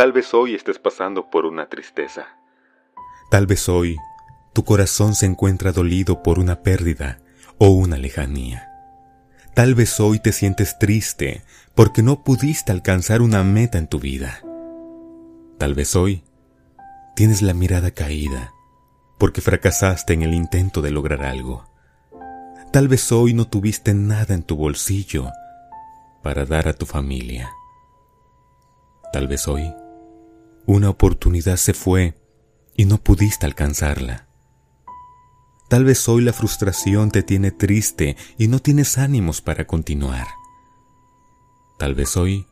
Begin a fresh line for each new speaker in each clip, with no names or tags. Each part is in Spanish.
Tal vez hoy estés pasando por una tristeza.
Tal vez hoy tu corazón se encuentra dolido por una pérdida o una lejanía. Tal vez hoy te sientes triste porque no pudiste alcanzar una meta en tu vida. Tal vez hoy tienes la mirada caída porque fracasaste en el intento de lograr algo. Tal vez hoy no tuviste nada en tu bolsillo para dar a tu familia. Tal vez hoy una oportunidad se fue y no pudiste alcanzarla. Tal vez hoy la frustración te tiene triste y no tienes ánimos para continuar. Tal vez hoy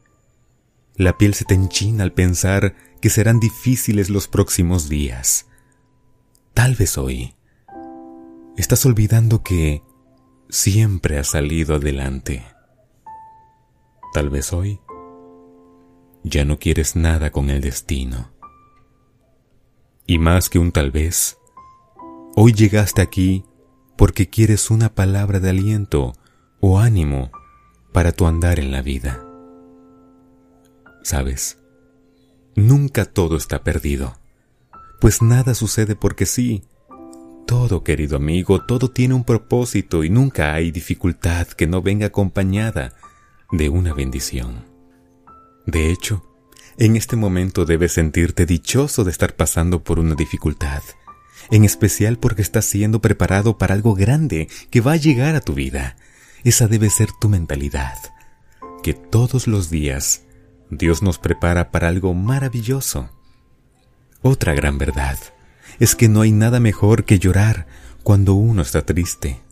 la piel se te enchina al pensar que serán difíciles los próximos días. Tal vez hoy estás olvidando que siempre has salido adelante. Tal vez hoy ya no quieres nada con el destino. Y más que un tal vez, hoy llegaste aquí porque quieres una palabra de aliento o ánimo para tu andar en la vida. ¿Sabes? Nunca todo está perdido, pues nada sucede porque sí. Todo, querido amigo, todo tiene un propósito y nunca hay dificultad que no venga acompañada de una bendición. De hecho, en este momento debes sentirte dichoso de estar pasando por una dificultad, en especial porque estás siendo preparado para algo grande que va a llegar a tu vida. Esa debe ser tu mentalidad, que todos los días Dios nos prepara para algo maravilloso. Otra gran verdad es que no hay nada mejor que llorar cuando uno está triste,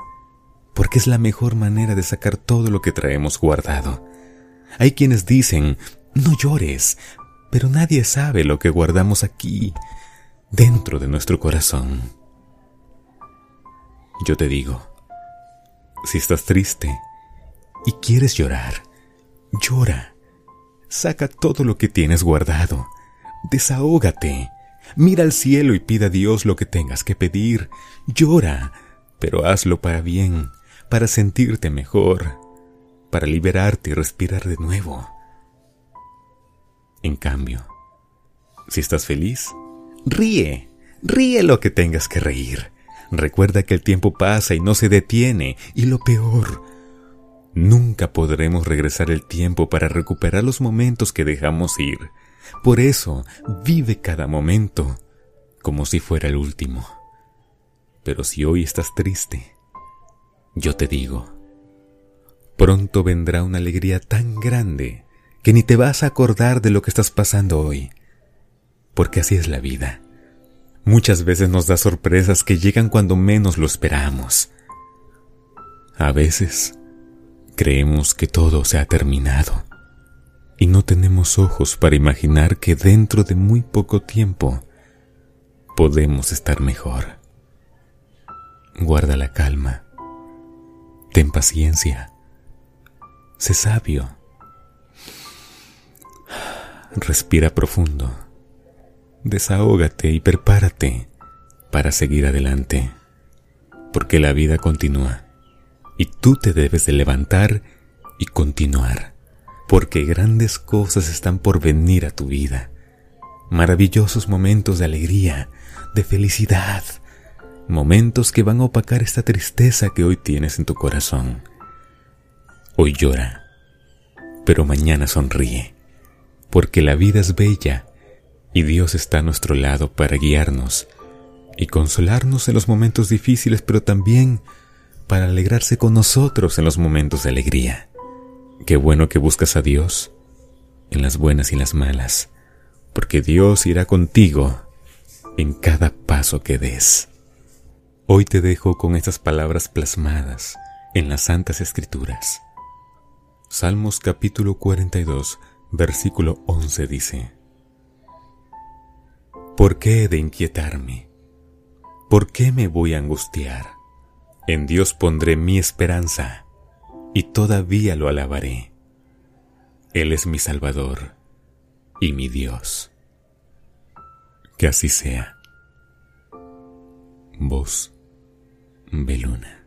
porque es la mejor manera de sacar todo lo que traemos guardado. Hay quienes dicen, no llores, pero nadie sabe lo que guardamos aquí, dentro de nuestro corazón. Yo te digo, si estás triste y quieres llorar, llora. Saca todo lo que tienes guardado. Desahógate. Mira al cielo y pida a Dios lo que tengas que pedir. Llora, pero hazlo para bien, para sentirte mejor, para liberarte y respirar de nuevo. En cambio, si estás feliz, ríe, ríe lo que tengas que reír. Recuerda que el tiempo pasa y no se detiene, y lo peor, nunca podremos regresar el tiempo para recuperar los momentos que dejamos ir. Por eso, vive cada momento como si fuera el último. Pero si hoy estás triste, yo te digo, pronto vendrá una alegría tan grande que ni te vas a acordar de lo que estás pasando hoy, porque así es la vida. Muchas veces nos da sorpresas que llegan cuando menos lo esperamos. A veces creemos que todo se ha terminado y no tenemos ojos para imaginar que dentro de muy poco tiempo podemos estar mejor. Guarda la calma, ten paciencia, sé sabio Respira profundo. Desahógate y prepárate para seguir adelante. Porque la vida continúa. Y tú te debes de levantar y continuar. Porque grandes cosas están por venir a tu vida. Maravillosos momentos de alegría, de felicidad. Momentos que van a opacar esta tristeza que hoy tienes en tu corazón. Hoy llora, pero mañana sonríe porque la vida es bella y Dios está a nuestro lado para guiarnos y consolarnos en los momentos difíciles, pero también para alegrarse con nosotros en los momentos de alegría. Qué bueno que buscas a Dios en las buenas y las malas, porque Dios irá contigo en cada paso que des. Hoy te dejo con estas palabras plasmadas en las Santas Escrituras. Salmos capítulo 42 versículo 11 dice, ¿Por qué he de inquietarme? ¿Por qué me voy a angustiar? En Dios pondré mi esperanza y todavía lo alabaré. Él es mi Salvador y mi Dios. Que así sea. Voz Beluna.